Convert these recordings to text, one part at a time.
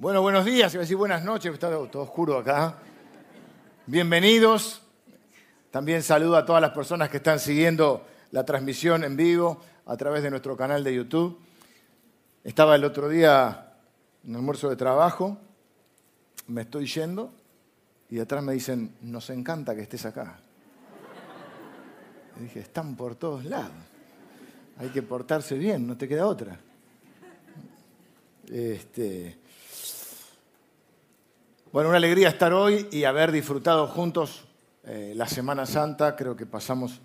Bueno, buenos días, iba a decir buenas noches, está todo oscuro acá. Bienvenidos. También saludo a todas las personas que están siguiendo la transmisión en vivo a través de nuestro canal de YouTube. Estaba el otro día en almuerzo de trabajo, me estoy yendo y atrás me dicen, nos encanta que estés acá. Y dije, están por todos lados. Hay que portarse bien, no te queda otra. Este, bueno, una alegría estar hoy y haber disfrutado juntos eh, la Semana Santa. Creo que pasamos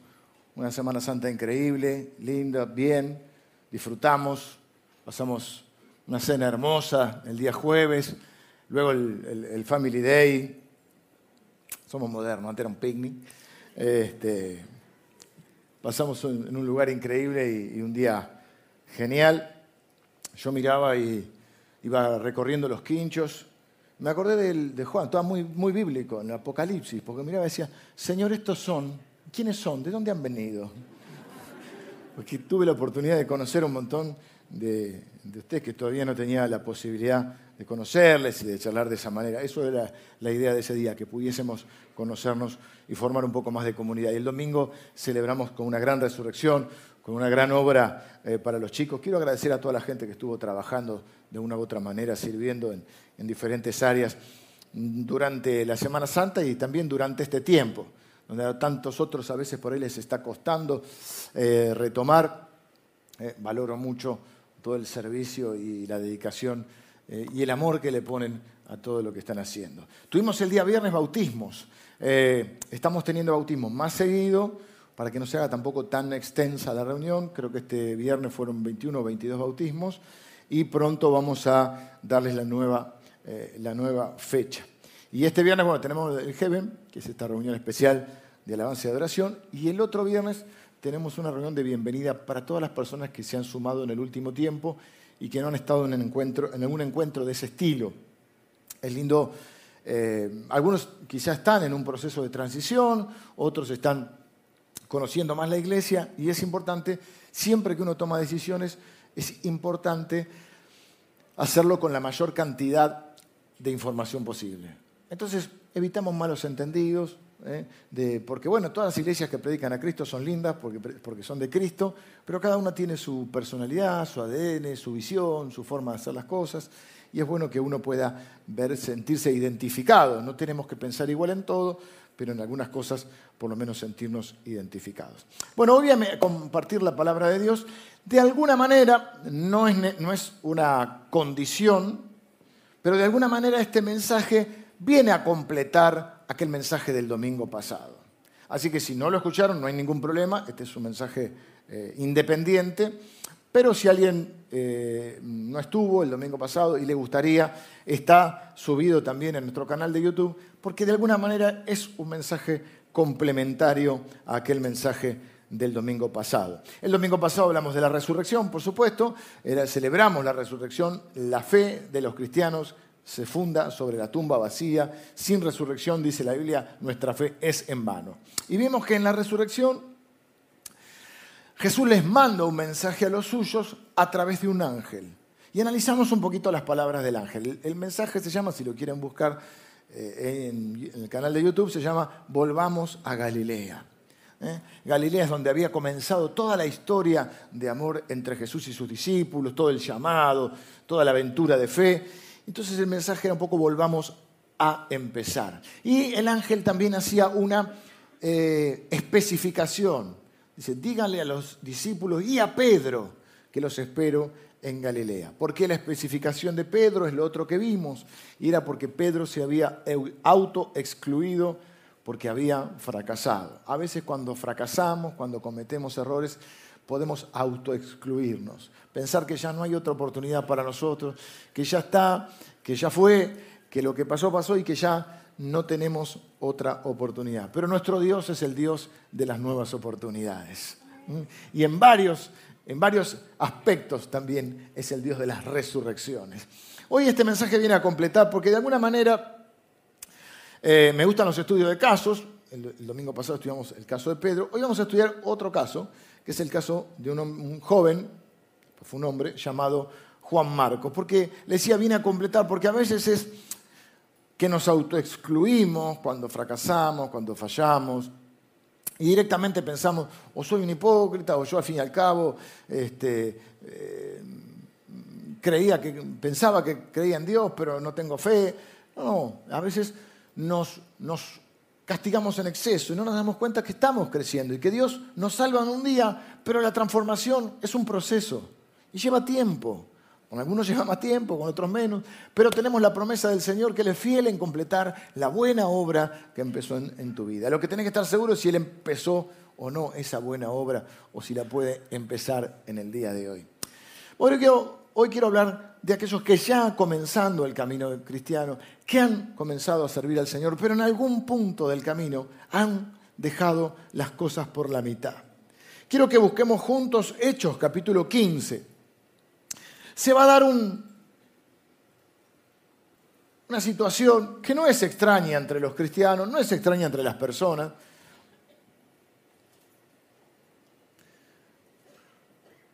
una Semana Santa increíble, linda, bien. Disfrutamos, pasamos una cena hermosa el día jueves, luego el, Family Day. Somos modernos, antes era un picnic. Este, pasamos en un lugar increíble y, y un día genial. Yo miraba y iba recorriendo los quinchos me acordé de, Juan, estaba muy, muy bíblico en Apocalipsis, porque miraba y decía, Señor, estos son, ¿quiénes son? ¿De dónde han venido? Porque tuve la oportunidad de conocer un montón de, ustedes que todavía no tenía la posibilidad de conocerles y de charlar de esa manera. Eso era la idea de ese día, que pudiésemos conocernos y formar un poco más de comunidad. Y el domingo celebramos con una gran resurrección, con una gran obra eh, para los chicos. Quiero agradecer a toda la gente que estuvo trabajando de una u otra manera, sirviendo en, diferentes áreas durante la Semana Santa y también durante este tiempo, donde a tantos otros a veces por ahí les está costando eh, retomar. Eh, valoro mucho todo el servicio y la dedicación y el amor que le ponen a todo lo que están haciendo. Tuvimos el día viernes bautismos. estamos teniendo bautismos más seguido para que no se haga tampoco tan extensa la reunión. Creo que este viernes fueron 21 o 22 bautismos y pronto vamos a darles la nueva, eh, la nueva fecha. Y este viernes, bueno, tenemos el Heaven, que es esta reunión especial de alabanza y adoración, y el otro viernes tenemos una reunión de bienvenida para todas las personas que se han sumado en el último tiempo y que no han estado en, encuentro, en algún encuentro de ese estilo. Es lindo, eh, algunos quizás están en un proceso de transición, otros están conociendo más la iglesia y es importante, siempre que uno toma decisiones, es importante hacerlo con la mayor cantidad de información posible. Entonces, evitamos malos entendidos, ¿eh? porque bueno, todas las iglesias que predican a Cristo son lindas porque, porque son de Cristo, pero cada una tiene su personalidad, su ADN, su visión, su forma de hacer las cosas, y es bueno que uno pueda ver, sentirse identificado. No tenemos que pensar igual en todo, pero en algunas cosas por lo menos sentirnos identificados. Bueno, hoy voy a compartir la palabra de Dios. De alguna manera, no es, no es una condición, pero de alguna manera este mensaje viene a completar aquel mensaje del domingo pasado. Así que si no lo escucharon, no hay ningún problema, este es un mensaje eh, independiente, pero si alguien eh, no estuvo el domingo pasado y le gustaría, está subido también en nuestro canal de YouTube porque de alguna manera es un mensaje complementario a aquel mensaje del domingo pasado. El domingo pasado hablamos de la resurrección, por supuesto, celebramos la resurrección, la fe de los cristianos se funda sobre la tumba vacía, sin resurrección, dice la Biblia, nuestra fe es en vano. Y vimos que en la resurrección Jesús les manda un mensaje a los suyos a través de un ángel. Y analizamos un poquito las palabras del ángel. El mensaje se llama, si lo quieren buscar, eh, en, el canal de YouTube se llama Volvamos a Galilea. ¿eh? Galilea es donde había comenzado toda la historia de amor entre Jesús y sus discípulos, todo el llamado, toda la aventura de fe. Entonces el mensaje era un poco volvamos a empezar. Y el ángel también hacía una eh, especificación. Dice, díganle a los discípulos y a Pedro que los espero en Galilea. ¿Por qué la especificación de Pedro es lo otro que vimos? Y era porque Pedro se había auto-excluido porque había fracasado. A veces cuando fracasamos, cuando cometemos errores, podemos auto-excluirnos. Pensar que ya no hay otra oportunidad para nosotros, que ya está, que ya fue, que lo que pasó pasó y que ya no tenemos otra oportunidad. Pero nuestro Dios es el Dios de las nuevas oportunidades. Y en varios en varios aspectos también es el Dios de las resurrecciones. Hoy este mensaje viene a completar porque de alguna manera eh, me gustan los estudios de casos. El, domingo pasado estudiamos el caso de Pedro. Hoy vamos a estudiar otro caso, que es el caso de un, un joven, fue un hombre, llamado Juan Marcos, porque le decía, vine a completar, porque a veces es que nos autoexcluimos cuando fracasamos, cuando fallamos, y directamente pensamos, o soy un hipócrita, o yo al fin y al cabo este, eh, creía que, pensaba que creía en Dios, pero no tengo fe. No, a veces nos, nos castigamos en exceso y no nos damos cuenta que estamos creciendo y que Dios nos salva en un día, pero la transformación es un proceso y lleva tiempo. Con algunos lleva más tiempo, con otros menos, pero tenemos la promesa del Señor que Él es fiel en completar la buena obra que empezó en, tu vida. Lo que tenés que estar seguro es si Él empezó o no esa buena obra o si la puede empezar en el día de hoy. Hoy quiero, hoy quiero hablar de aquellos que ya comenzando el camino cristiano, que han comenzado a servir al Señor, pero en algún punto del camino han dejado las cosas por la mitad. Quiero que busquemos juntos Hechos capítulo 15 se va a dar una situación que no es extraña entre los cristianos, no es extraña entre las personas.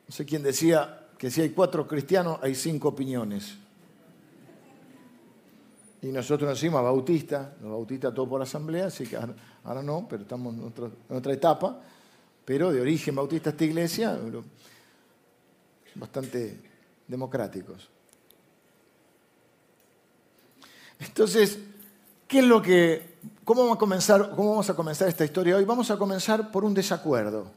No sé quién decía que si hay cuatro cristianos hay cinco opiniones. Y nosotros decimos bautistas, los bautistas todo por asamblea, así que ahora, no, pero estamos en otra, en otra, etapa. Pero de origen bautista esta iglesia, bastante democráticos. Entonces, ¿qué es lo que, cómo vamos a comenzar, cómo vamos a comenzar esta historia hoy? Vamos a comenzar por un desacuerdo.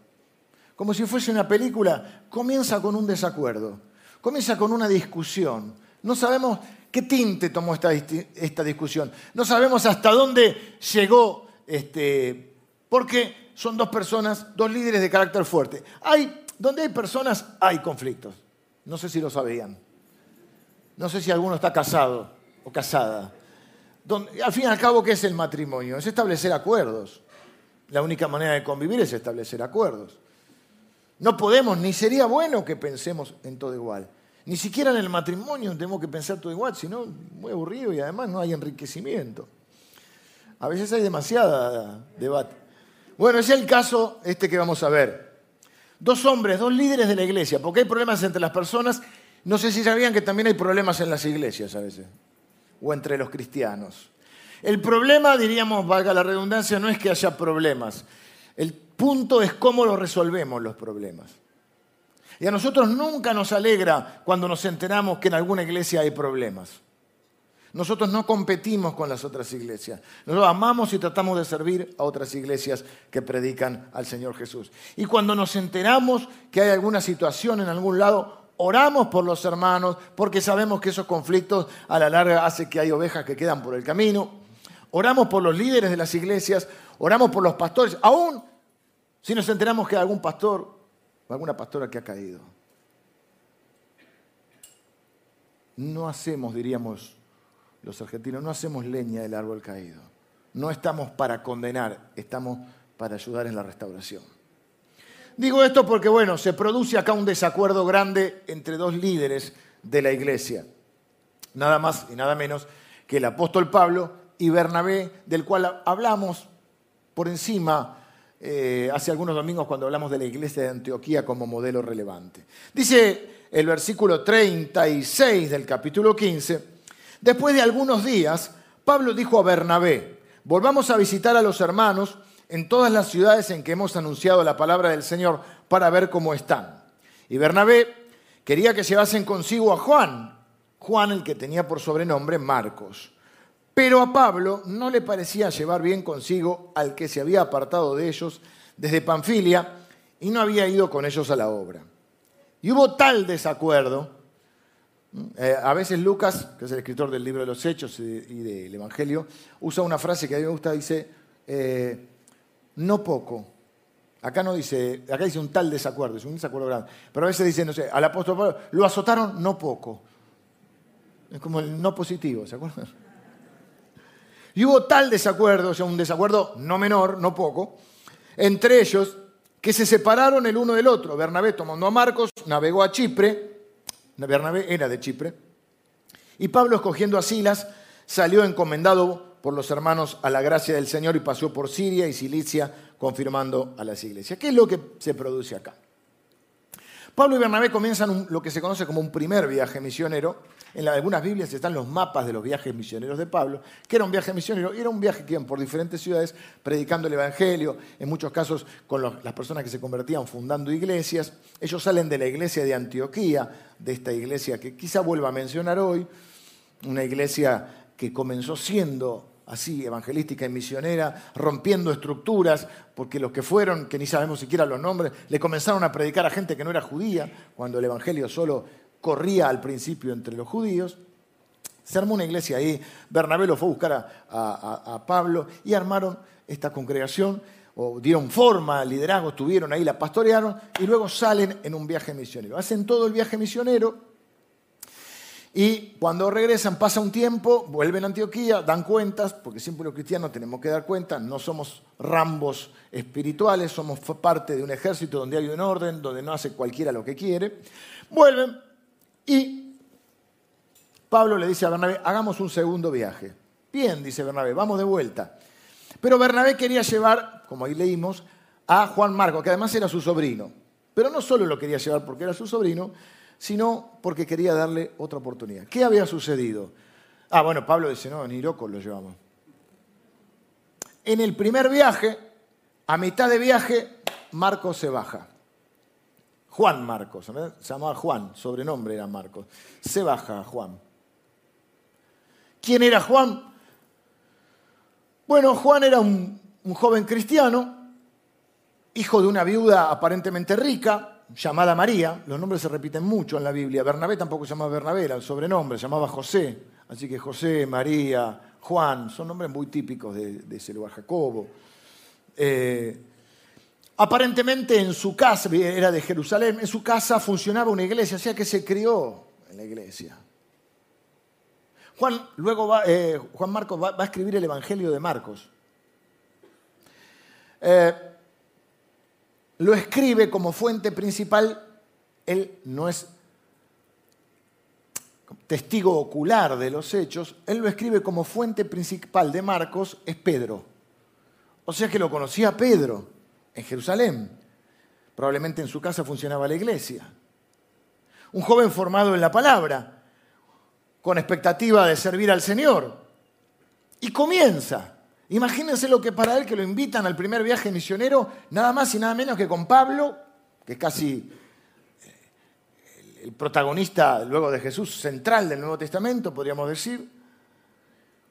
Como si fuese una película, comienza con un desacuerdo, comienza con una discusión. No sabemos qué tinte tomó esta, esta discusión, no sabemos hasta dónde llegó, este, porque son dos personas, dos líderes de carácter fuerte. Hay, donde hay personas, hay conflictos. No sé si lo sabían. No sé si alguno está casado o casada. al fin y al cabo, ¿qué es el matrimonio? Es establecer acuerdos. La única manera de convivir es establecer acuerdos. No podemos, ni sería bueno que pensemos en todo igual. Ni siquiera en el matrimonio tenemos que pensar todo igual, sino muy aburrido y además no hay enriquecimiento. A veces hay demasiada debate. Bueno, es el caso este que vamos a ver dos hombres, dos líderes de la iglesia, porque hay problemas entre las personas. No sé si sabían que también hay problemas en las iglesias a veces, o entre los cristianos. El problema, diríamos, valga la redundancia, no es que haya problemas. El punto es cómo los resolvemos los problemas. Y a nosotros nunca nos alegra cuando nos enteramos que en alguna iglesia hay problemas. Nosotros no competimos con las otras iglesias. Nosotros amamos y tratamos de servir a otras iglesias que predican al Señor Jesús. Y cuando nos enteramos que hay alguna situación en algún lado, oramos por los hermanos porque sabemos que esos conflictos a la larga hacen que hay ovejas que quedan por el camino. Oramos por los líderes de las iglesias, oramos por los pastores, aún si nos enteramos que hay algún pastor o alguna pastora que ha caído. No hacemos, diríamos, los argentinos, no hacemos leña del árbol caído. No estamos para condenar, estamos para ayudar en la restauración. Digo esto porque, bueno, se produce acá un desacuerdo grande entre dos líderes de la iglesia. Nada más y nada menos que el apóstol Pablo y Bernabé, del cual hablamos por encima eh, hace algunos domingos cuando hablamos de la iglesia de Antioquía como modelo relevante. Dice el versículo 36 del capítulo 15, Después de algunos días, Pablo dijo a Bernabé, volvamos a visitar a los hermanos en todas las ciudades en que hemos anunciado la palabra del Señor para ver cómo están. Y Bernabé quería que llevasen consigo a Juan, Juan el que tenía por sobrenombre Marcos. Pero a Pablo no le parecía llevar bien consigo al que se había apartado de ellos desde Panfilia y no había ido con ellos a la obra. Y hubo tal desacuerdo eh, a veces Lucas, que es el escritor del libro de los Hechos y, del Evangelio, usa una frase que a mí me gusta, dice, eh, no poco. Acá no dice, acá dice un tal desacuerdo, es un desacuerdo grande. Pero a veces dice, no sé, al apóstol Pablo, lo azotaron no poco. Es como el no positivo, ¿se acuerdan? Y hubo tal desacuerdo, o sea, un desacuerdo no menor, no poco, entre ellos, que se separaron el uno del otro. Bernabé tomando a Marcos, navegó a Chipre, Bernabé era de Chipre. Y Pablo, escogiendo a Silas, salió encomendado por los hermanos a la gracia del Señor y pasó por Siria y Cilicia, confirmando a las iglesias. ¿Qué es lo que se produce acá? Pablo y Bernabé comienzan lo que se conoce como un primer viaje misionero. En algunas Biblias están los mapas de los viajes misioneros de Pablo, que era un viaje misionero y era un viaje que iban por diferentes ciudades predicando el Evangelio, en muchos casos con las personas que se convertían fundando iglesias. Ellos salen de la iglesia de Antioquía, de esta iglesia que quizá vuelva a mencionar hoy, una iglesia que comenzó siendo así, evangelística y misionera, rompiendo estructuras, porque los que fueron, que ni sabemos siquiera los nombres, le comenzaron a predicar a gente que no era judía, cuando el Evangelio solo corría al principio entre los judíos. Se armó una iglesia ahí, Bernabé lo fue a buscar a, Pablo y armaron esta congregación, o dieron forma, liderazgo, estuvieron ahí, la pastorearon y luego salen en un viaje misionero. Hacen todo el viaje misionero y cuando regresan, pasa un tiempo, vuelven a Antioquía, dan cuentas, porque siempre los cristianos tenemos que dar cuentas, no somos rambos espirituales, somos parte de un ejército donde hay un orden, donde no hace cualquiera lo que quiere. Vuelven y Pablo le dice a Bernabé, hagamos un segundo viaje. Bien, dice Bernabé, vamos de vuelta. Pero Bernabé quería llevar, como ahí leímos, a Juan Marco, que además era su sobrino. Pero no solo lo quería llevar porque era su sobrino, sino porque quería darle otra oportunidad. ¿Qué había sucedido? Ah, bueno, Pablo dice, no, ni loco lo llevamos. En el primer viaje, a mitad de viaje, Marcos se baja. Juan Marcos, se llamaba Juan, sobrenombre era Marcos. Se baja Juan. ¿Quién era Juan? Bueno, Juan era un, joven cristiano, hijo de una viuda aparentemente rica, llamada María, los nombres se repiten mucho en la Biblia. Bernabé tampoco se llamaba Bernabé, era el sobrenombre, se llamaba José. Así que José, María, Juan, son nombres muy típicos de, ese lugar, Jacobo. Eh, aparentemente en su casa, era de Jerusalén, en su casa funcionaba una iglesia, o sea que se crió en la iglesia. Juan, luego va, eh, Juan Marcos va, a escribir el Evangelio de Marcos. Eh, lo escribe como fuente principal, él no es testigo ocular de los hechos, él lo escribe como fuente principal de Marcos, es Pedro. O sea que lo conocía Pedro en Jerusalén. Probablemente en su casa funcionaba la iglesia. Un joven formado en la palabra, con expectativa de servir al Señor. Y comienza Imagínense lo que para él que lo invitan al primer viaje misionero, nada más y nada menos que con Pablo, que es casi eh, el protagonista luego de Jesús central del Nuevo Testamento, podríamos decir,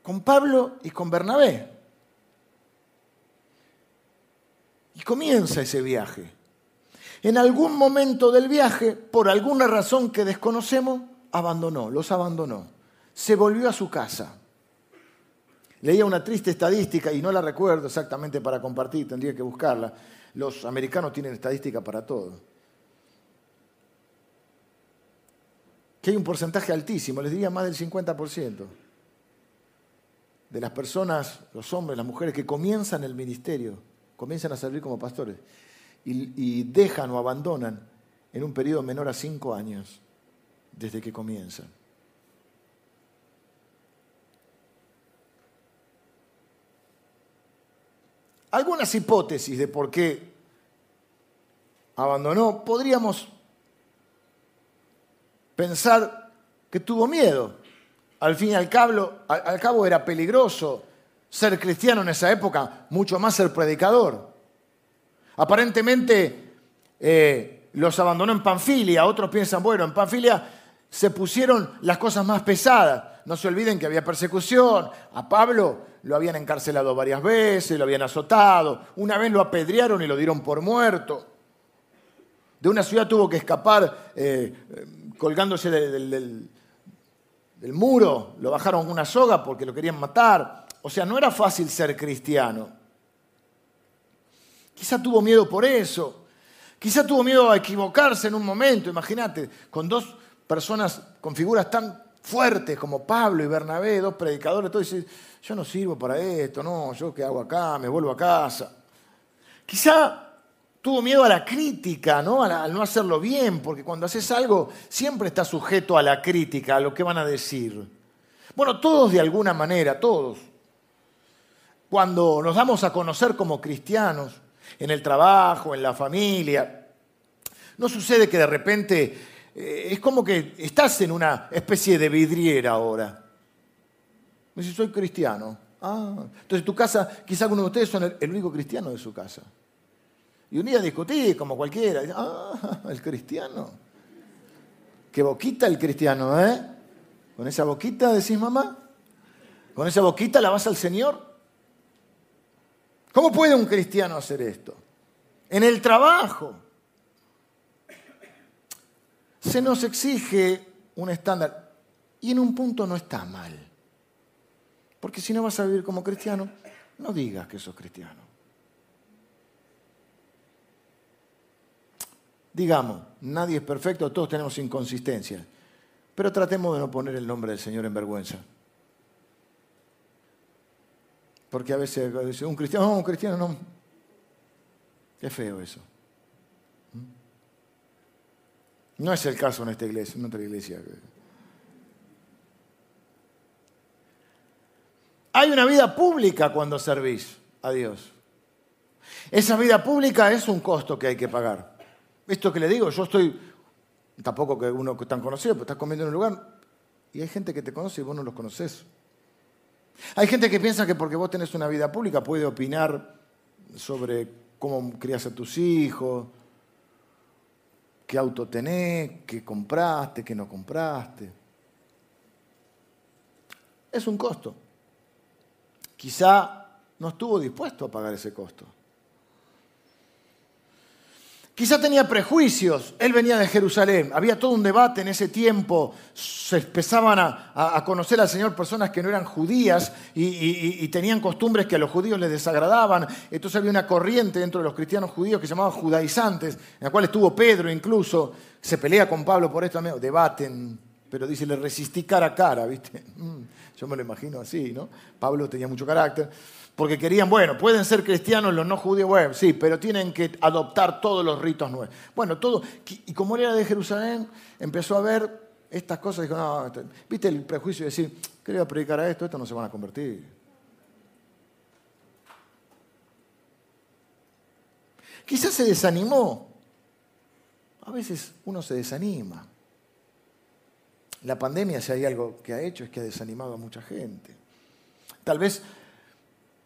con Pablo y con Bernabé. Y comienza ese viaje. En algún momento del viaje, por alguna razón que desconocemos, abandonó, los abandonó. Se volvió a su casa. Leía una triste estadística y no la recuerdo exactamente para compartir, tendría que buscarla. Los americanos tienen estadística para todo. Que hay un porcentaje altísimo, les diría más del 50%, de las personas, los hombres, las mujeres que comienzan el ministerio, comienzan a servir como pastores y, dejan o abandonan en un periodo menor a cinco años desde que comienzan. algunas hipótesis de por qué abandonó, podríamos pensar que tuvo miedo. Al fin y al cabo era peligroso ser cristiano en esa época, mucho más ser predicador. Aparentemente eh, los abandonó en Panfilia, otros piensan, bueno, en Panfilia se pusieron las cosas más pesadas. No se olviden que había persecución. A Pablo lo habían encarcelado varias veces, lo habían azotado. Una vez lo apedrearon y lo dieron por muerto. De una ciudad tuvo que escapar eh, colgándose del, muro. Lo bajaron con una soga porque lo querían matar. O sea, no era fácil ser cristiano. Quizá tuvo miedo por eso. Quizá tuvo miedo a equivocarse en un momento. Imagínate, con dos personas con figuras tan fuertes como Pablo y Bernabé, dos predicadores, todo dice, yo no sirvo para esto, no, yo qué hago acá, me vuelvo a casa. Quizá tuvo miedo a la crítica, ¿no? Al, no hacerlo bien, porque cuando haces algo siempre está sujeto a la crítica, a lo que van a decir. Bueno, todos de alguna manera, todos. Cuando nos damos a conocer como cristianos, en el trabajo, en la familia, No sucede que de repente eh, es como que estás en una especie de vidriera ahora. Me dice, soy cristiano. Ah, entonces tu casa, quizá alguno de ustedes son el, único cristiano de su casa. Y un día discutí, como cualquiera. Ah, el cristiano. Qué boquita el cristiano, ¿eh? Con esa boquita decís, mamá. Con esa boquita la vas al Señor. ¿Cómo puede un cristiano hacer esto? En el trabajo. Se nos exige un estándar. Y en un punto no está mal. Porque si no vas a vivir como cristiano, no digas que sos cristiano. Digamos, nadie es perfecto, todos tenemos inconsistencias. Pero tratemos de no poner el nombre del Señor en vergüenza. Porque a veces dice, un cristiano, no, un cristiano no. Qué feo eso. ¿Mm? No es el caso en esta iglesia, en otra iglesia. Hay una vida pública cuando servís a Dios. Esa vida pública es un costo que hay que pagar. Esto que le digo, yo estoy, tampoco que uno tan conocido, pero estás comiendo en un lugar y hay gente que te conoce y vos no los conoces. Hay gente que piensa que porque vos tenés una vida pública puede opinar sobre cómo crías a tus hijos, qué auto tenés, qué compraste, qué no compraste. Es un costo. Quizá no estuvo dispuesto a pagar ese costo. Quizá tenía prejuicios. Él venía de Jerusalén. Había todo un debate en ese tiempo. Se empezaban a, conocer al Señor personas que no eran judías y, tenían costumbres que a los judíos les desagradaban. Entonces había una corriente dentro de los cristianos judíos que se llamaba judaizantes, en la cual estuvo Pedro incluso. Se pelea con Pablo por esto. Debaten. Pero dice, le resistí cara a cara, ¿viste? Mm, yo me lo imagino así, ¿no? Pablo tenía mucho carácter porque querían, bueno, pueden ser cristianos los no judíos, bueno, sí, pero tienen que adoptar todos los ritos nuevos. Bueno, todo, y como él era de Jerusalén, empezó a ver estas cosas dijo, no, este, viste el prejuicio de decir, ¿qué predicar a esto? Estos no se van a convertir. Quizás se desanimó. A veces uno se desanima. La pandemia, si hay algo que ha hecho, es que ha desanimado a mucha gente. Tal vez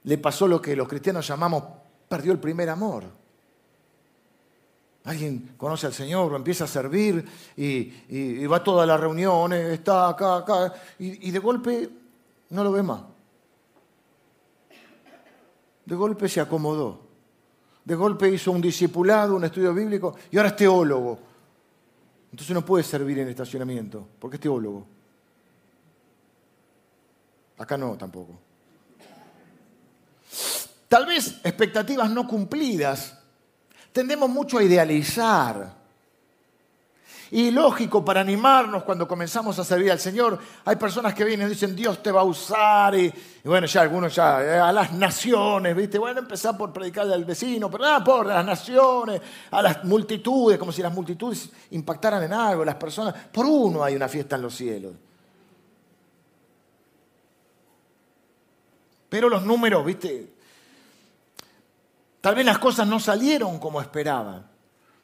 le pasó lo que los cristianos llamamos perdió el primer amor. Alguien conoce al Señor, lo empieza a servir y, va a todas las reuniones, está acá, acá, y, y de golpe no lo ve más. De golpe se acomodó. De golpe hizo un discipulado, un estudio bíblico y ahora es teólogo. Entonces no puede servir en estacionamiento, porque es teólogo. Acá no tampoco. Tal vez expectativas no cumplidas. Tendemos mucho a idealizar. Y lógico, para animarnos cuando comenzamos a servir al Señor, hay personas que vienen y dicen, Dios te va a usar. Y, bueno, ya algunos ya, eh, a las naciones, ¿viste? Bueno, empezar por predicarle al vecino, pero nada, por las naciones, a las multitudes, como si las multitudes impactaran en algo, las personas. Por uno hay una fiesta en los cielos. Pero los números, ¿viste? Tal vez las cosas no salieron como esperaban.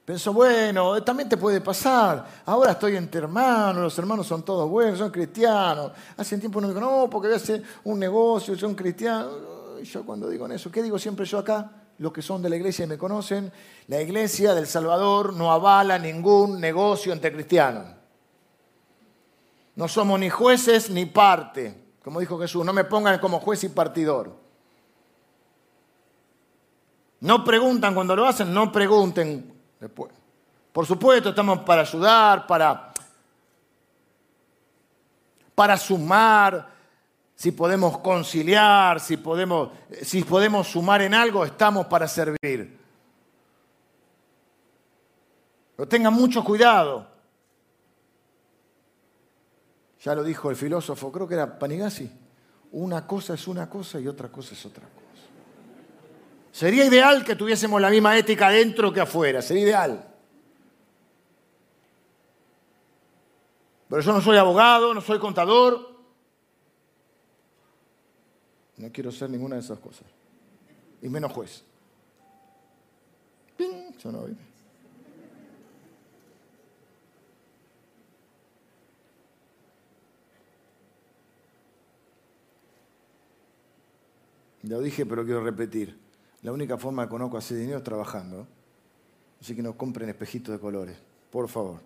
Pensó, bueno, también te puede pasar. Ahora estoy entre hermanos, los hermanos son todos buenos, son cristianos. Hace tiempo uno dijo, no, porque voy a hacer un negocio, son cristianos. Yo cuando digo eso, ¿qué digo siempre yo acá? Los que son de la iglesia y me conocen, la iglesia del Salvador no avala ningún negocio entre cristianos. No somos ni jueces ni parte. Como dijo Jesús, no me pongan como juez y partidor. No preguntan cuando lo hacen, no pregunten después. Por supuesto, estamos para ayudar, para, para sumar, si podemos conciliar, si podemos, si podemos sumar en algo, estamos para servir. Pero tengan mucho cuidado. Ya lo dijo el filósofo, creo que era Panigasi. Una cosa es una cosa y otra cosa es otra cosa. Sería ideal que tuviésemos la misma ética dentro que afuera, sería ideal. Pero yo no soy abogado, no soy contador. No quiero ser ninguna de esas cosas. Y menos juez. ¡Ping! Yo no Ya lo dije, pero quiero repetir. La única forma que conozco hacer dinero es trabajando. Así que no compren espejitos de colores, por favor.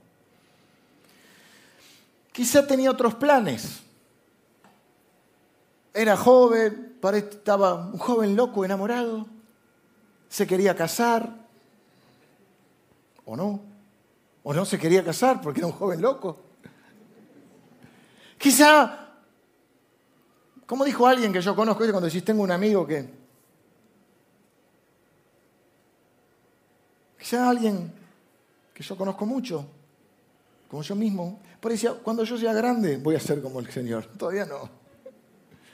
Quizá tenía otros planes. Era joven, estaba un joven loco, enamorado. Se quería casar. ¿O no? ¿O no se quería casar porque era un joven loco? Quizá, como dijo alguien que yo conozco, cuando decís tengo un amigo que Quizá alguien que yo conozco mucho, como yo mismo, por decía, cuando yo sea grande voy a ser como el Señor. Todavía no.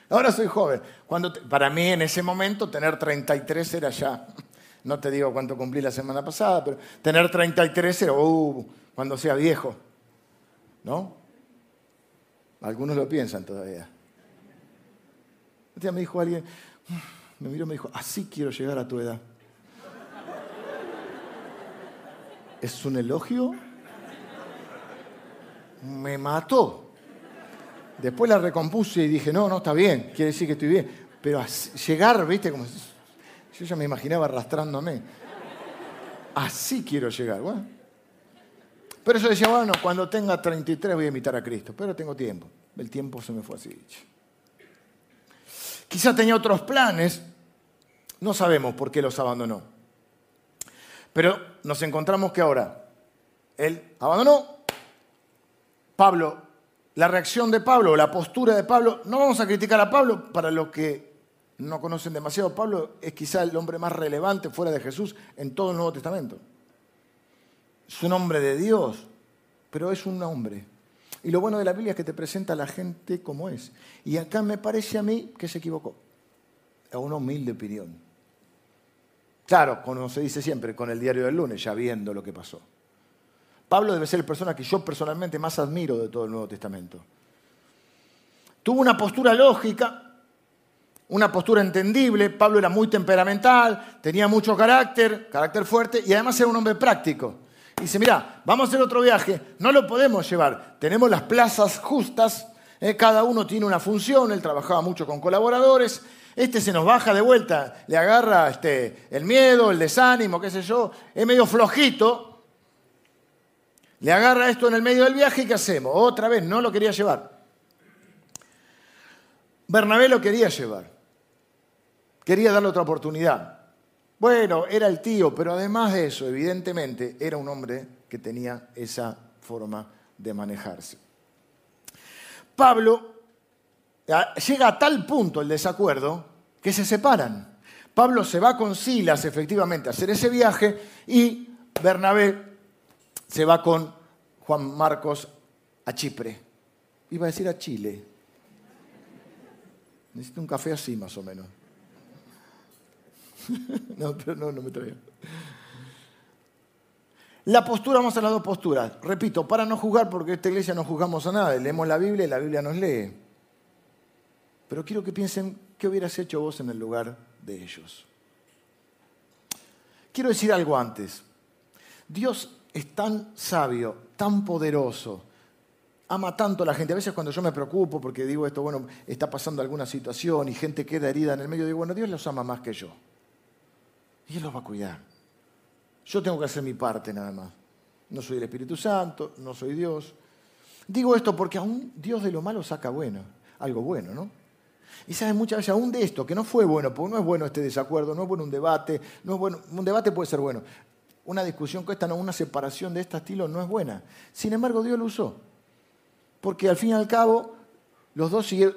Ahora soy joven. Cuando para mí en ese momento tener 33 era ya, no te digo cuánto cumplí la semana pasada, pero tener 33 era, uh, cuando sea viejo. ¿No? Algunos lo piensan todavía. Un día me dijo alguien, me miró y me dijo, así quiero llegar a tu edad. ¿Es un elogio? Me mató. Después la recompuse y dije, no, no, está bien, quiere decir que estoy bien. Pero llegar, viste, como yo ya me imaginaba arrastrándome. Así quiero llegar. Pero yo decía, bueno, cuando tenga 33 voy a invitar a Cristo, pero tengo tiempo. El tiempo se me fue así. Quizá tenía otros planes, no sabemos por qué los abandonó. Pero nos encontramos que ahora él abandonó. Pablo, la reacción de Pablo, la postura de Pablo, no vamos a criticar a Pablo, para los que no conocen demasiado, Pablo es quizá el hombre más relevante fuera de Jesús en todo el Nuevo Testamento. Es un hombre de Dios, pero es un hombre. Y lo bueno de la Biblia es que te presenta a la gente como es. Y acá me parece a mí que se equivocó. A una humilde opinión. Claro, como se dice siempre, con el diario del lunes, ya viendo lo que pasó. Pablo debe ser la persona que yo personalmente más admiro de todo el Nuevo Testamento. Tuvo una postura lógica, una postura entendible. Pablo era muy temperamental, tenía mucho carácter, carácter fuerte y además era un hombre práctico. dice, mira, vamos a hacer otro viaje, no lo podemos llevar. Tenemos las plazas justas, eh, cada uno tiene una función, él trabajaba mucho con colaboradores este se nos baja de vuelta, le agarra este, el miedo, el desánimo, qué sé yo, es medio flojito. Le agarra esto en el medio del viaje y ¿qué hacemos? Otra vez, no lo quería llevar. Bernabé lo quería llevar. Quería darle otra oportunidad. Bueno, era el tío, pero además de eso, evidentemente, era un hombre que tenía esa forma de manejarse. Pablo llega a tal punto el desacuerdo que se separan. Pablo se va con Silas efectivamente a hacer ese viaje y Bernabé se va con Juan Marcos a Chipre. Iba a decir a Chile. Necesito un café así más o menos. no, pero no, no me traigo. La postura, vamos a las dos posturas. Repito, para no juzgar, porque esta iglesia no juzgamos a nada. Leemos la Biblia y la Biblia nos lee. Pero quiero que piensen qué hubieras hecho vos en el lugar de ellos. Quiero decir algo antes. Dios es tan sabio, tan poderoso, ama tanto a la gente. A veces cuando yo me preocupo porque digo esto, bueno, está pasando alguna situación y gente queda herida en el medio, digo, bueno, Dios los ama más que yo. Y Él los va a cuidar. Yo tengo que hacer mi parte nada más. No soy el Espíritu Santo, no soy Dios. Digo esto porque aún Dios de lo malo saca bueno, algo bueno, ¿no? Y sabes, muchas veces aún de esto, que no fue bueno, porque no es bueno este desacuerdo, no es bueno un debate, no es bueno, un debate puede ser bueno. Una discusión que esta, no, una separación de este estilo no es buena. Sin embargo, Dios lo usó. Porque al fin y al cabo, los dos siguieron,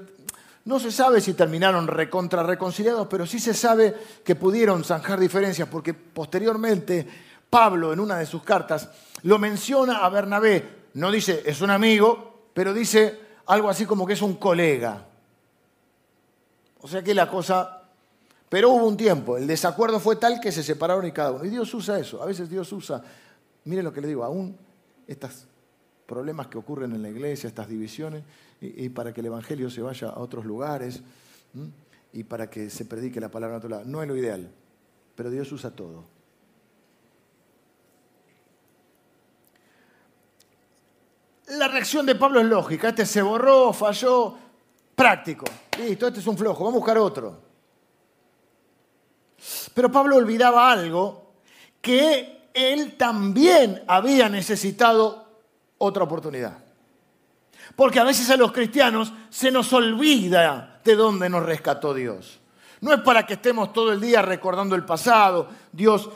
no se sabe si terminaron recontra reconciliados, pero sí se sabe que pudieron zanjar diferencias, porque posteriormente Pablo en una de sus cartas lo menciona a Bernabé. No dice es un amigo, pero dice algo así como que es un colega. O sea que la cosa... Pero hubo un tiempo, el desacuerdo fue tal que se separaron y cada uno. Y Dios usa eso, a veces Dios usa, miren lo que le digo, aún estos problemas que ocurren en la iglesia, estas divisiones, y, para que el Evangelio se vaya a otros lugares y para que se predique la palabra natural. No es lo ideal, pero Dios usa todo. La reacción de Pablo es lógica, este se borró, falló, práctico. Listo, este es un flojo, vamos a buscar otro. Pero Pablo olvidaba algo, que él también había necesitado otra oportunidad. Porque a veces a los cristianos se nos olvida de dónde nos rescató Dios. No es para que estemos todo el día recordando el pasado. Dios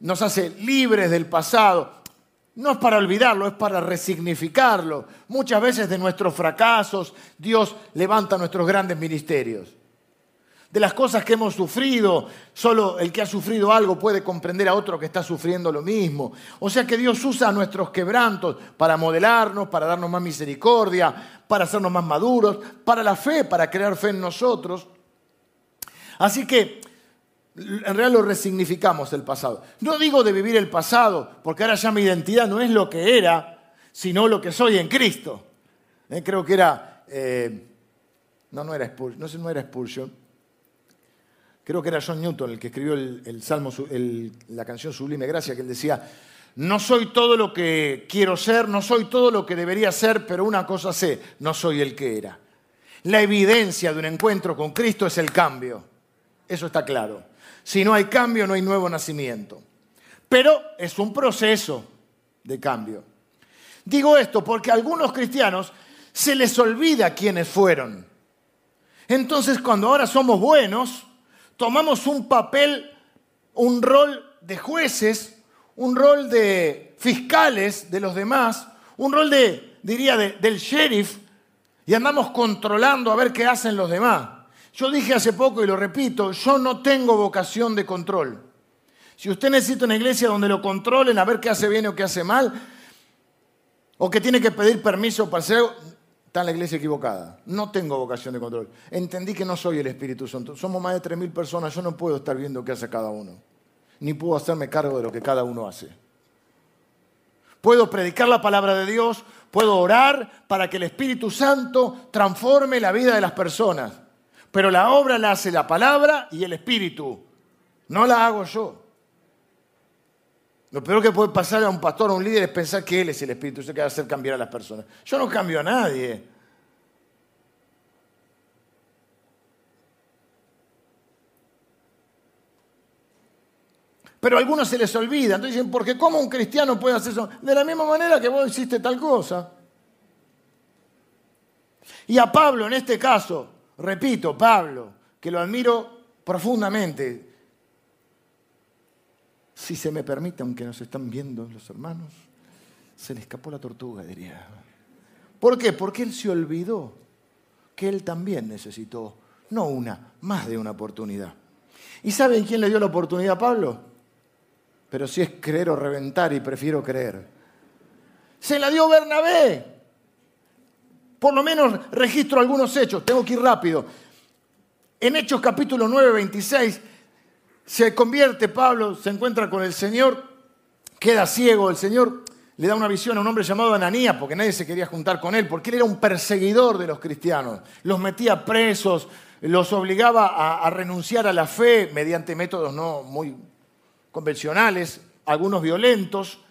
nos hace libres del pasado. No es para olvidarlo, es para resignificarlo. Muchas veces de nuestros fracasos Dios levanta nuestros grandes ministerios de las cosas que hemos sufrido. Solo el que ha sufrido algo puede comprender a otro que está sufriendo lo mismo. O sea que Dios usa nuestros quebrantos para modelarnos, para darnos más misericordia, para hacernos más maduros, para la fe, para crear fe en nosotros. Así que en realidad lo resignificamos el pasado. No digo de vivir el pasado, porque ahora ya mi identidad no es lo que era, sino lo que soy en Cristo. Eh, creo que era... Eh, no, no era Spurgeon, no, no era Spurgeon creo que era John Newton el que escribió el, salmo, la canción Sublime Gracia, que él decía, no soy todo lo que quiero ser, no soy todo lo que debería ser, pero una cosa sé, no soy el que era. La evidencia de un encuentro con Cristo es el cambio. Eso está claro. Si no hay cambio, no hay nuevo nacimiento. Pero es un proceso de cambio. Digo esto porque a algunos cristianos se les olvida quiénes fueron. Entonces, cuando ahora somos buenos, tomamos un papel, un rol de jueces, un rol de fiscales de los demás, un rol de, diría, del sheriff, y andamos controlando a ver qué hacen los demás. Yo dije hace poco y lo repito, yo no tengo vocación de control. Si usted necesita una iglesia donde lo controlen a ver qué hace bien o qué hace mal, o que tiene que pedir permiso para hacer está en la iglesia equivocada. No tengo vocación de control. Entendí que no soy el Espíritu Santo. Somos más de 3.000 personas. Yo no puedo estar viendo qué hace cada uno. Ni puedo hacerme cargo de lo que cada uno hace. Puedo predicar la palabra de Dios. Puedo orar para que el Espíritu Santo transforme la vida de las personas. Pero la obra la hace la palabra y el Espíritu. No la hago yo. Lo peor que puede pasar a un pastor a un líder es pensar que él es el Espíritu Santo que va a hacer cambiar a las personas. Yo no cambio a nadie. Pero a algunos se les olvida. Entonces dicen, porque ¿cómo un cristiano puede hacer eso? De la misma manera que vos hiciste tal cosa. Y a Pablo, en este caso, repito, Pablo, que lo admiro profundamente, si se me permite, aunque nos están viendo los hermanos, se le escapó la tortuga, diría. ¿Por qué? Porque él se olvidó que él también necesitó, no una, más de una oportunidad. ¿Y saben quién le dio la oportunidad a Pablo? Pero si es creer o reventar y prefiero creer. Se la dio Bernabé. Por lo menos registro algunos hechos, tengo que ir rápido. En Hechos capítulo 9, 26, se convierte Pablo, se encuentra con el Señor, queda ciego. El Señor le da una visión a un hombre llamado Ananías, porque nadie se quería juntar con él, porque él era un perseguidor de los cristianos. Los metía presos, los obligaba a, a renunciar a la fe mediante métodos no muy convencionales, algunos violentos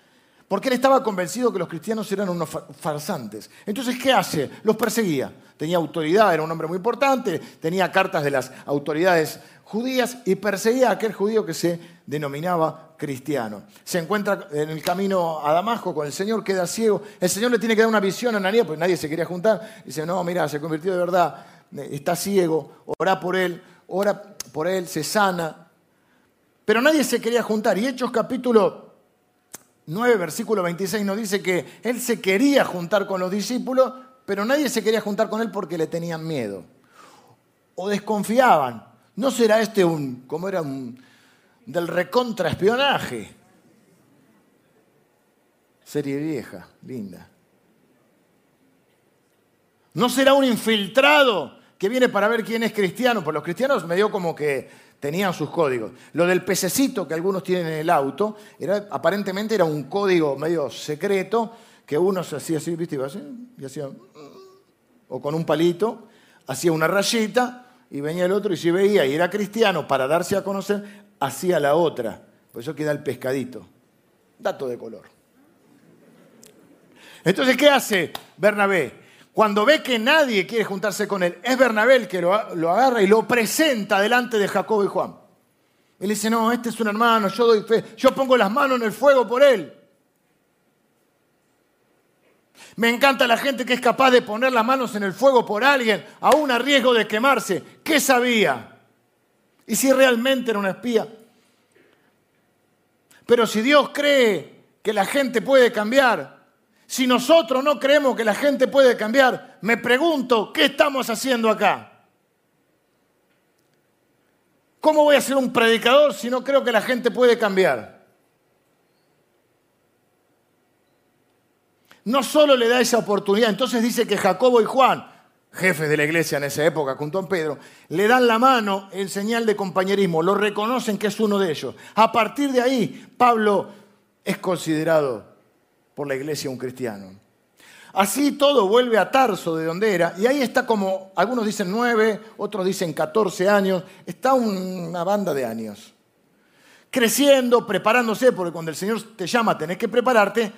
porque él estaba convencido que los cristianos eran unos farsantes. Entonces, ¿qué hace? Los perseguía. Tenía autoridad, era un hombre muy importante, tenía cartas de las autoridades judías y perseguía a aquel judío que se denominaba cristiano. Se encuentra en el camino a Damasco con el Señor, queda ciego. El Señor le tiene que dar una visión a Ananías, porque nadie se quería juntar. Dice, no, mira, se convirtió de verdad, está ciego, ora por él, ora por él, se sana. Pero nadie se quería juntar. Y Hechos capítulo 9, versículo 26 nos dice que él se quería juntar con los discípulos, pero nadie se quería juntar con él porque le tenían miedo. O desconfiaban. ¿No será este un, como era un, del recontraespionaje? Serie vieja, linda. ¿No será un infiltrado que viene para ver quién es cristiano? Pues los cristianos me dio como que tenían sus códigos. Lo del pececito que algunos tienen en el auto, era, aparentemente era un código medio secreto que uno se hacía así, ¿viste? y hacía, o con un palito, hacía una rayita y venía el otro y si veía y era cristiano para darse a conocer, hacía la otra. Por eso queda el pescadito. Dato de color. Entonces, ¿qué hace Bernabé? Cuando ve que nadie quiere juntarse con él, es Bernabé el que lo, agarra y lo presenta delante de Jacobo y Juan. Él dice, no, este es un hermano, yo doy fe, yo pongo las manos en el fuego por él. Me encanta la gente que es capaz de poner las manos en el fuego por alguien, aún a riesgo de quemarse. ¿Qué sabía? ¿Y si realmente era una espía? Pero si Dios cree que la gente puede cambiar, si nosotros no creemos que la gente puede cambiar, me pregunto, ¿qué estamos haciendo acá? ¿Cómo voy a ser un predicador si no creo que la gente puede cambiar? No solo le da esa oportunidad, entonces dice que Jacobo y Juan, jefes de la iglesia en esa época, junto a Pedro, le dan la mano en señal de compañerismo, lo reconocen que es uno de ellos. A partir de ahí, Pablo es considerado por la iglesia un cristiano. Así todo vuelve a Tarso, de donde era, y ahí está como, algunos dicen nueve, otros dicen catorce años, está una banda de años. Creciendo, preparándose, porque cuando el Señor te llama tenés que prepararte,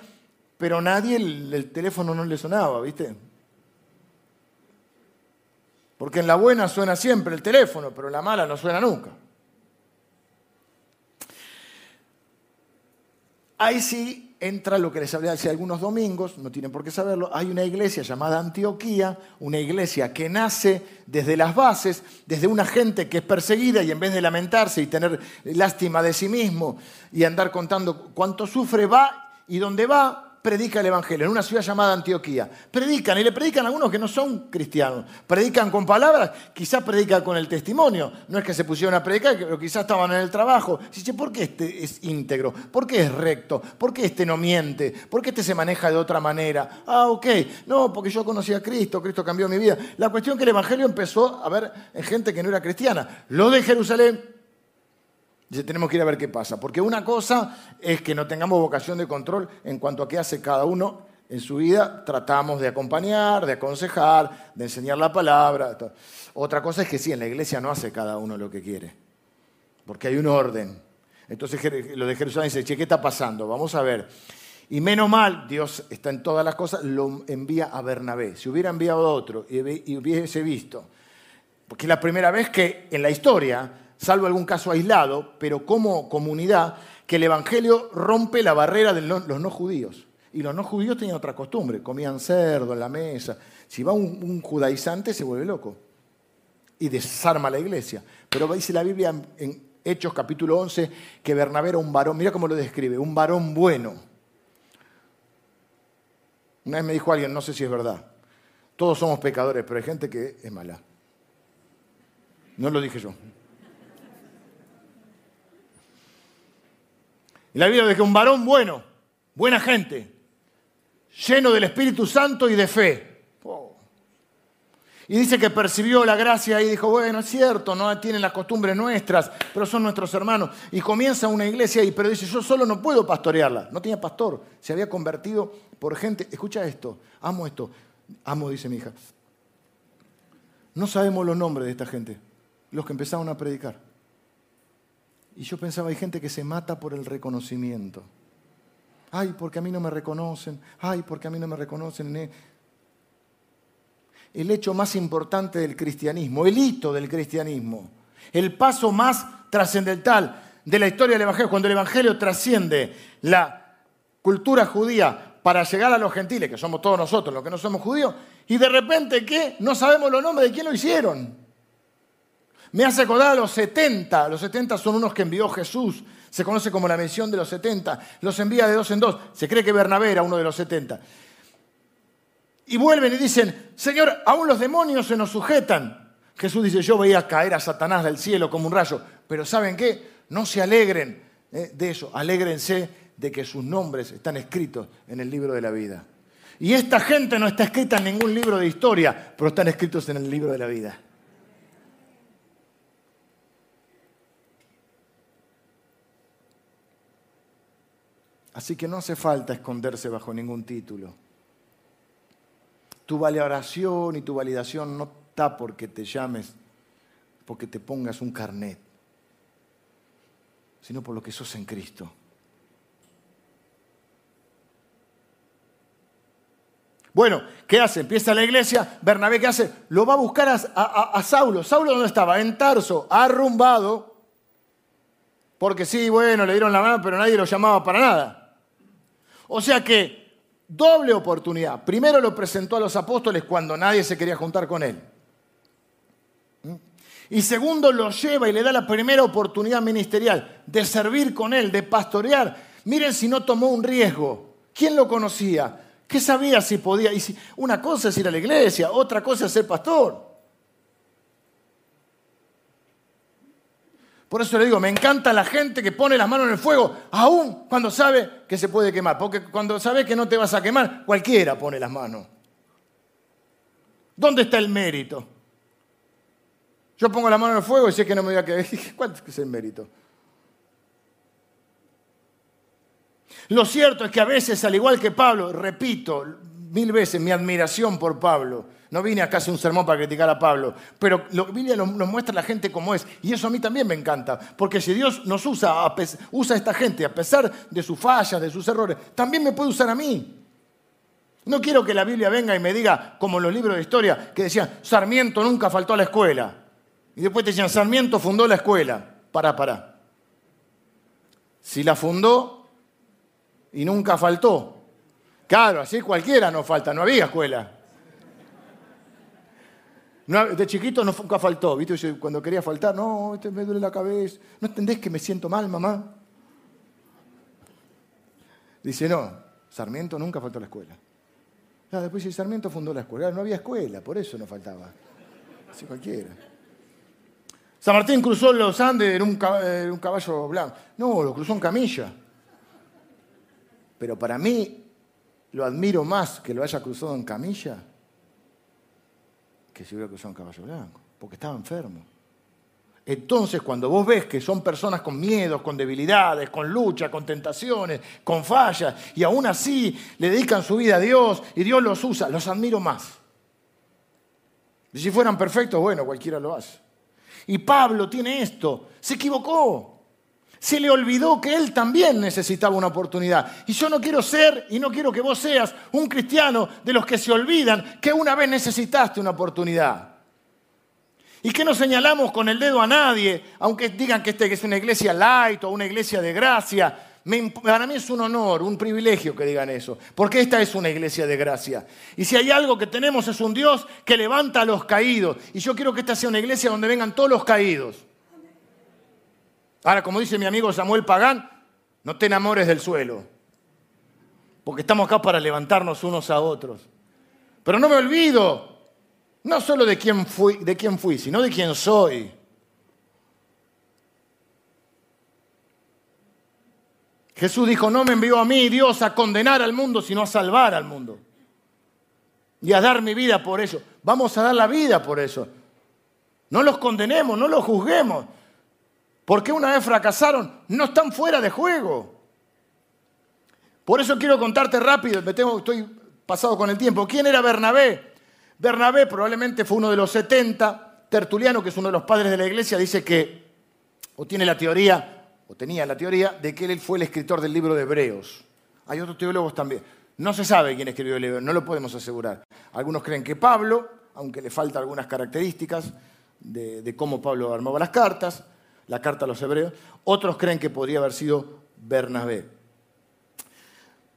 pero nadie el, el teléfono no le sonaba, ¿viste? Porque en la buena suena siempre el teléfono, pero en la mala no suena nunca. Ahí sí entra lo que les hablé hace algunos domingos, no tienen por qué saberlo, hay una iglesia llamada Antioquía, una iglesia que nace desde las bases, desde una gente que es perseguida y en vez de lamentarse y tener lástima de sí mismo y andar contando cuánto sufre, va y donde va predica el Evangelio en una ciudad llamada Antioquía. Predican y le predican a algunos que no son cristianos. Predican con palabras, quizás predican con el testimonio. No es que se pusieron a predicar, pero quizás estaban en el trabajo. Dice, ¿por qué este es íntegro? ¿Por qué es recto? ¿Por qué este no miente? ¿Por qué este se maneja de otra manera? Ah, ok. No, porque yo conocí a Cristo, Cristo cambió mi vida. La cuestión es que el Evangelio empezó a ver en gente que no era cristiana. Lo de Jerusalén Dice, tenemos que ir a ver qué pasa. Porque una cosa es que no tengamos vocación de control en cuanto a qué hace cada uno en su vida. Tratamos de acompañar, de aconsejar, de enseñar la palabra. Otra cosa es que sí, en la iglesia no hace cada uno lo que quiere. Porque hay un orden. Entonces lo de Jerusalén dice, che, ¿qué está pasando? Vamos a ver. Y menos mal, Dios está en todas las cosas, lo envía a Bernabé. Si hubiera enviado a otro y hubiese visto, porque es la primera vez que en la historia salvo algún caso aislado, pero como comunidad, que el Evangelio rompe la barrera de los no judíos. Y los no judíos tenían otra costumbre, comían cerdo en la mesa. Si va un, judaizante se vuelve loco y desarma la iglesia. Pero dice la Biblia en Hechos capítulo 11 que Bernabé era un varón, mira cómo lo describe, un varón bueno. Una vez me dijo alguien, no sé si es verdad, todos somos pecadores, pero hay gente que es mala. No lo dije yo. Y la Biblia de que un varón bueno, buena gente, lleno del Espíritu Santo y de fe. Oh. Y dice que percibió la gracia y dijo, bueno, es cierto, no tienen las costumbres nuestras, pero son nuestros hermanos. Y comienza una iglesia ahí, pero dice, yo solo no puedo pastorearla. No tenía pastor, se había convertido por gente. Escucha esto, amo esto, amo, dice mi hija. No sabemos los nombres de esta gente, los que empezaron a predicar. Y yo pensaba, hay gente que se mata por el reconocimiento. Ay, porque a mí no me reconocen. Ay, porque a mí no me reconocen. El hecho más importante del cristianismo, el hito del cristianismo, el paso más trascendental de la historia del Evangelio, cuando el Evangelio trasciende la cultura judía para llegar a los gentiles, que somos todos nosotros los que no somos judíos, y de repente, ¿qué? No sabemos los nombres de quién lo hicieron. Me hace acordar a los 70. Los 70 son unos que envió Jesús. Se conoce como la misión de los 70. Los envía de dos en dos. Se cree que Bernabé era uno de los 70. Y vuelven y dicen, Señor, aún los demonios se nos sujetan. Jesús dice, yo veía caer a Satanás del cielo como un rayo. Pero ¿saben qué? No se alegren eh, de eso. Alégrense de que sus nombres están escritos en el libro de la vida. Y esta gente no está escrita en ningún libro de historia, pero están escritos en el libro de la vida. Así que no hace falta esconderse bajo ningún título. Tu valoración y tu validación no está porque te llames, porque te pongas un carnet, sino por lo que sos en Cristo. Bueno, ¿qué hace? Empieza la iglesia, Bernabé, ¿qué hace? Lo va a buscar a, Saulo. ¿Saulo dónde estaba? En Tarso, arrumbado, Porque sí, bueno, le dieron la mano, pero nadie lo llamaba para nada. O sea que, doble oportunidad. Primero lo presentó a los apóstoles cuando nadie se quería juntar con él. ¿Mm? Y segundo, lo lleva y le da la primera oportunidad ministerial de servir con él, de pastorear. Miren si no tomó un riesgo. ¿Quién lo conocía? ¿Qué sabía si podía? Y si, una cosa es ir a la iglesia, otra cosa es ser pastor. Por eso le digo, me encanta la gente que pone las manos en el fuego, aún cuando sabe que se puede quemar. Porque cuando sabe que no te vas a quemar, cualquiera pone las manos. ¿Dónde está el mérito? Yo pongo la mano en el fuego y sé que no me voy a quedar. ¿Cuál es el mérito? Lo cierto es que a veces, al igual que Pablo, repito mil veces mi admiración por Pablo. No vine acá a hacer un sermón para criticar a Pablo, pero la Biblia nos muestra a la gente como es. Y eso a mí también me encanta, porque si Dios nos usa, usa a esta gente a pesar de sus fallas, de sus errores, también me puede usar a mí. No quiero que la Biblia venga y me diga, como en los libros de historia, que decían, Sarmiento nunca faltó a la escuela. Y después te decían, Sarmiento fundó la escuela. Pará, pará. Si la fundó y nunca faltó. Claro, así cualquiera no falta, no había escuela de chiquito nunca faltó, ¿viste? cuando quería faltar, no, este me duele la cabeza. ¿No entendés que me siento mal, mamá? Dice, no, Sarmiento nunca faltó a la escuela. Ah, después dice, Sarmiento fundó la escuela. No había escuela, por eso no faltaba. Así cualquiera. San Martín cruzó los Andes en un caballo blanco. No, lo cruzó en camilla. Pero para mí, lo admiro más que lo haya cruzado en camilla que se hubiera cruzado un caballo blanco, porque estaba enfermo. Entonces, cuando vos ves que son personas con miedos, con debilidades, con lucha, con tentaciones, con fallas, y aún así le dedican su vida a Dios y Dios los usa, los admiro más. Y si fueran perfectos, bueno, cualquiera lo hace. Y Pablo tiene esto, se equivocó. Se le olvidó que él también necesitaba una oportunidad. Y yo no quiero ser y no quiero que vos seas un cristiano de los que se olvidan que una vez necesitaste una oportunidad. Y que no señalamos con el dedo a nadie, aunque digan que este es una iglesia light o una iglesia de gracia. para mí es un honor, un privilegio que digan eso, porque esta es una iglesia de gracia. Y si hay algo que tenemos es un Dios que levanta a los caídos. Y yo quiero que esta sea una iglesia donde vengan todos los caídos. Ahora, como dice mi amigo Samuel Pagán, no te enamores del suelo, porque estamos acá para levantarnos unos a otros. Pero no me olvido, no solo de quién fui, de quién fui sino de quién soy. Jesús dijo, no me envió a mí Dios a condenar al mundo, sino a salvar al mundo. Y a dar mi vida por eso. Vamos a dar la vida por eso. No los condenemos, no los juzguemos. Porque una vez fracasaron, no están fuera de juego. Por eso quiero contarte rápido, me tengo, estoy pasado con el tiempo. ¿Quién era Bernabé? Bernabé probablemente fue uno de los 70. Tertuliano, que es uno de los padres de la iglesia, dice que, o tiene la teoría, o tenía la teoría, de que él fue el escritor del libro de Hebreos. Hay otros teólogos también. No se sabe quién escribió el libro, no lo podemos asegurar. Algunos creen que Pablo, aunque le faltan algunas características de, de cómo Pablo armaba las cartas la carta a los hebreos. Otros creen que podría haber sido Bernabé.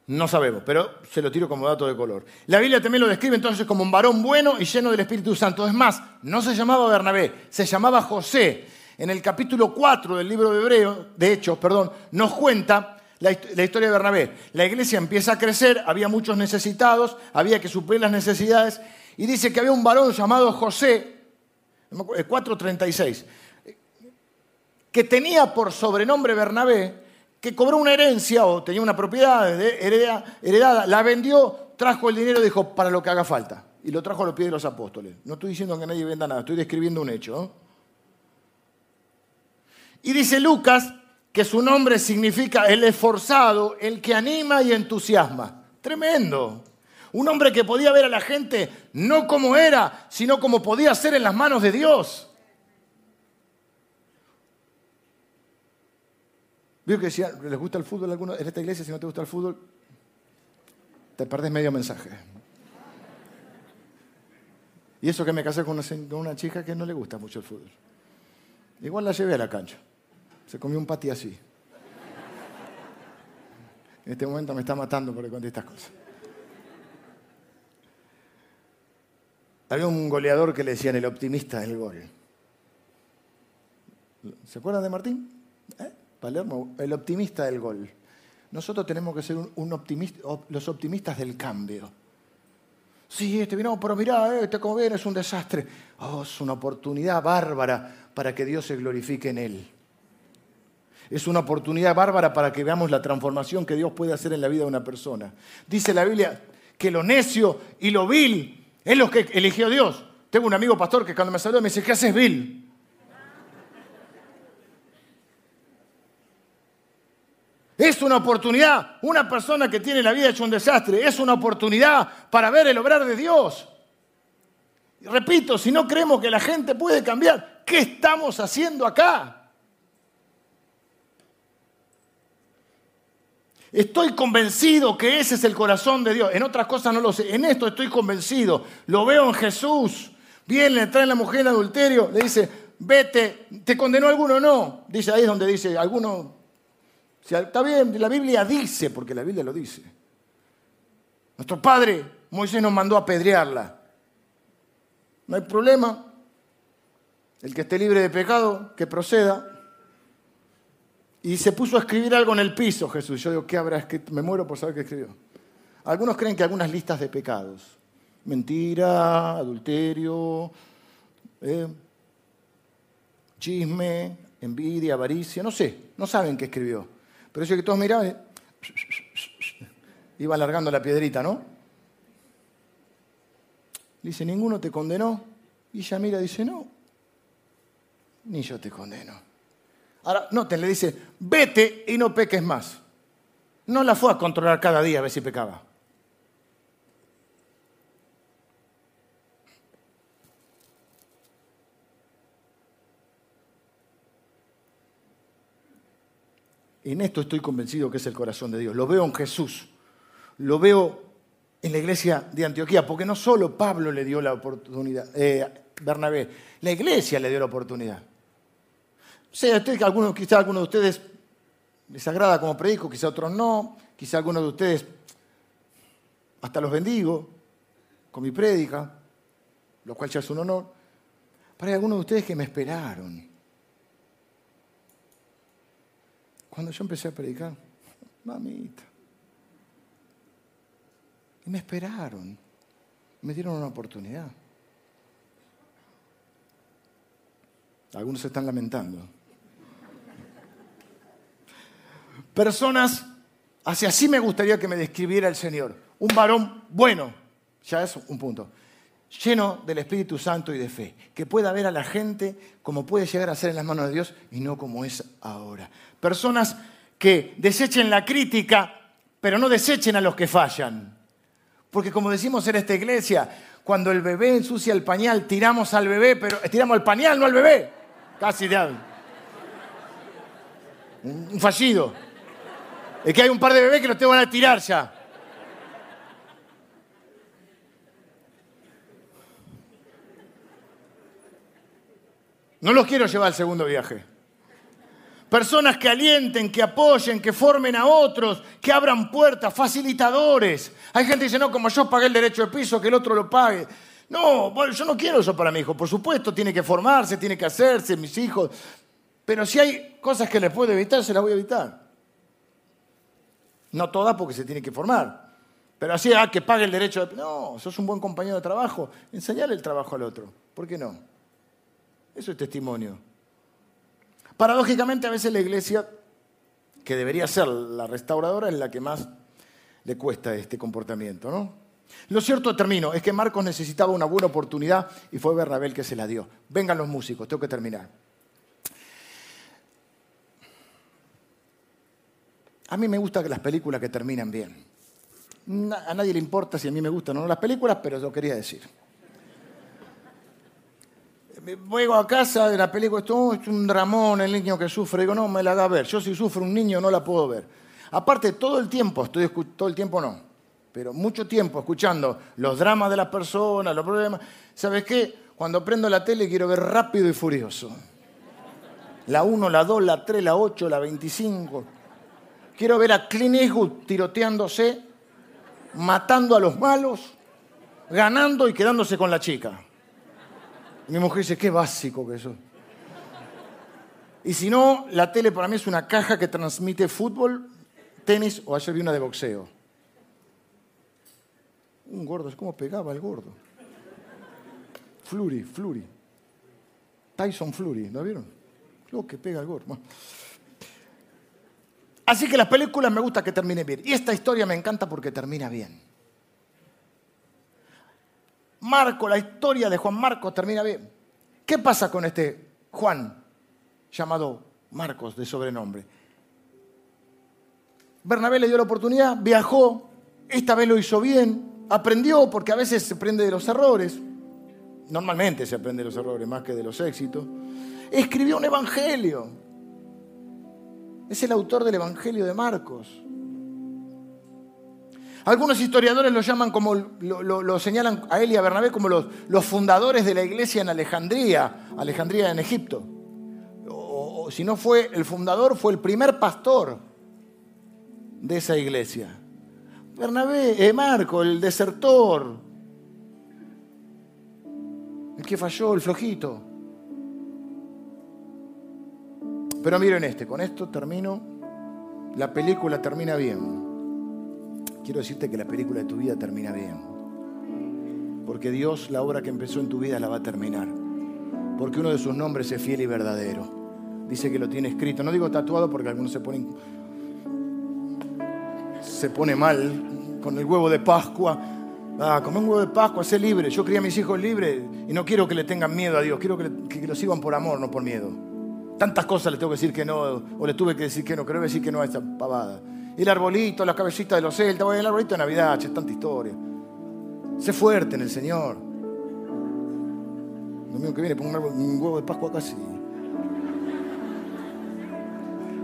No sabemos, pero se lo tiro como dato de color. La Biblia también lo describe entonces como un varón bueno y lleno del Espíritu Santo. Es más, no se llamaba Bernabé, se llamaba José. En el capítulo 4 del libro de Hebreo, de Hechos, perdón, nos cuenta la, la, historia de Bernabé. La iglesia empieza a crecer, había muchos necesitados, había que suplir las necesidades, y dice que había un varón llamado José, 436, que tenía por sobrenombre Bernabé, que cobró una herencia o tenía una propiedad heredada, la vendió, trajo el dinero y dijo, para lo que haga falta. Y lo trajo a los pies de los apóstoles. No estoy diciendo que nadie venda nada, estoy describiendo un hecho. Y dice Lucas que su nombre significa el esforzado, el que anima y entusiasma. Tremendo. Un hombre que podía ver a la gente no como era, sino como podía ser en las manos de Dios. Vio que decía, ¿les gusta el fútbol alguno? En esta iglesia, si no te gusta el fútbol, te perdés medio mensaje. Y eso que me casé con una, chica que no le gusta mucho el fútbol. Igual la llevé a la cancha. Se comió un pati así. En este momento me está matando porque conté estas cosas. Había un goleador que le decían el optimista del gol. ¿Se acuerdan de Martín? ¿Eh? El optimista del gol. Nosotros tenemos que ser un, optimista, los optimistas del cambio. Sí, este vino, pero mirá, este como viene es un desastre. Oh, es una oportunidad bárbara para que Dios se glorifique en él. Es una oportunidad bárbara para que veamos la transformación que Dios puede hacer en la vida de una persona. Dice la Biblia que lo necio y lo vil es lo que eligió Dios. Tengo un amigo pastor que cuando me saluda me dice, ¿qué haces vil? Es una oportunidad. Una persona que tiene la vida hecha un desastre es una oportunidad para ver el obrar de Dios. Repito, si no creemos que la gente puede cambiar, ¿qué estamos haciendo acá? Estoy convencido que ese es el corazón de Dios. En otras cosas no lo sé. En esto estoy convencido. Lo veo en Jesús. Viene, le trae la mujer en adulterio. Le dice, vete. ¿Te condenó alguno o no? Dice ahí es donde dice, alguno. Está bien, la Biblia dice, porque la Biblia lo dice. Nuestro padre, Moisés nos mandó a apedrearla. No hay problema. El que esté libre de pecado, que proceda. Y se puso a escribir algo en el piso, Jesús. Yo digo, ¿qué habrá escrito? Me muero por saber qué escribió. Algunos creen que algunas listas de pecados. Mentira, adulterio, eh, chisme, envidia, avaricia, no sé, no saben qué escribió. Pero eso que todos miraban, iba alargando la piedrita, ¿no? Dice, ninguno te condenó. Y ella mira, dice, no, ni yo te condeno. Ahora, noten, le dice, vete y no peques más. No la fue a controlar cada día a ver si pecaba. En esto estoy convencido que es el corazón de Dios. Lo veo en Jesús. Lo veo en la iglesia de Antioquía, porque no solo Pablo le dio la oportunidad, eh, Bernabé, la iglesia le dio la oportunidad. Sé usted que algunos, quizá algunos de ustedes les agrada como predico, quizá otros no, quizá algunos de ustedes hasta los bendigo con mi prédica, lo cual ya es un honor. Pero hay algunos de ustedes que me esperaron. Cuando yo empecé a predicar, mamita. Y me esperaron. Me dieron una oportunidad. Algunos se están lamentando. Personas, hacia así me gustaría que me describiera el Señor. Un varón bueno, ya es un punto, lleno del Espíritu Santo y de fe, que pueda ver a la gente como puede llegar a ser en las manos de Dios y no como es ahora. Personas que desechen la crítica, pero no desechen a los que fallan. Porque como decimos en esta iglesia, cuando el bebé ensucia el pañal, tiramos al bebé, pero tiramos al pañal, no al bebé. Casi de Un fallido. Es que hay un par de bebés que los te van a tirar ya. No los quiero llevar al segundo viaje. Personas que alienten, que apoyen, que formen a otros, que abran puertas, facilitadores. Hay gente que dice, no, como yo pagué el derecho de piso, que el otro lo pague. No, yo no quiero eso para mi hijo. Por supuesto, tiene que formarse, tiene que hacerse, mis hijos. Pero si hay cosas que le puedo evitar, se las voy a evitar. No todas porque se tiene que formar. Pero así, ah, que pague el derecho de... No, sos un buen compañero de trabajo. Enseñale el trabajo al otro. ¿Por qué no? Eso es testimonio. Paradójicamente, a veces la iglesia, que debería ser la restauradora, es la que más le cuesta este comportamiento, ¿no? Lo cierto, termino, es que Marcos necesitaba una buena oportunidad y fue Bernabé que se la dio. Vengan los músicos, tengo que terminar. A mí me gusta que las películas que terminan bien. A nadie le importa si a mí me gustan o no las películas, pero yo quería decir. Vuelvo a casa de la película, esto es un dramón, el niño que sufre. Digo, no, me la haga ver. Yo si sufre un niño no la puedo ver. Aparte, todo el tiempo, estoy todo el tiempo no, pero mucho tiempo escuchando los dramas de las personas, los problemas. ¿Sabes qué? Cuando prendo la tele quiero ver rápido y furioso. La 1, la 2, la 3, la 8, la 25. Quiero ver a Clint Eastwood tiroteándose, matando a los malos, ganando y quedándose con la chica. Mi mujer dice, qué básico que eso. Y si no, la tele para mí es una caja que transmite fútbol, tenis o ayer vi una de boxeo. Un gordo, es como pegaba el gordo. Flurry, Flurry. Tyson Flurry, ¿lo vieron? Lo que pega el gordo. Así que las películas me gusta que terminen bien. Y esta historia me encanta porque termina bien. Marco, la historia de Juan Marcos termina bien. ¿Qué pasa con este Juan llamado Marcos de sobrenombre? Bernabé le dio la oportunidad, viajó, esta vez lo hizo bien, aprendió porque a veces se aprende de los errores normalmente se aprende de los errores más que de los éxitos, escribió un evangelio. Es el autor del evangelio de Marcos. Algunos historiadores lo llaman como, lo, señalan a él y a Bernabé como los, los, fundadores de la iglesia en Alejandría, Alejandría en Egipto. O, si no fue el fundador, fue el primer pastor de esa iglesia. Bernabé, eh, Marco, el desertor, el que falló, el flojito. Pero miren este, con esto termino. La película termina bien. Quiero decirte que la película de tu vida termina bien. Porque Dios la obra que empezó en tu vida la va a terminar. Porque uno de sus nombres es fiel y verdadero. Dice que lo tiene escrito. No digo tatuado porque algunos se ponen se pone mal con el huevo de Pascua Ah, come un huevo de Pascua, sé libre. Yo cría a mis hijos libres y no quiero que le tengan miedo a Dios. Quiero que, que, los sigan por amor, no por miedo. Tantas cosas le tengo que decir que no, o le tuve que decir que no. Creo decir que no a esta pavada. El arbolito, las cabecitas de los celtas, el arbolito de Navidad, che, tanta historia. Sé fuerte en el Señor. Lo mío que viene, pongo un huevo de Pascua casi.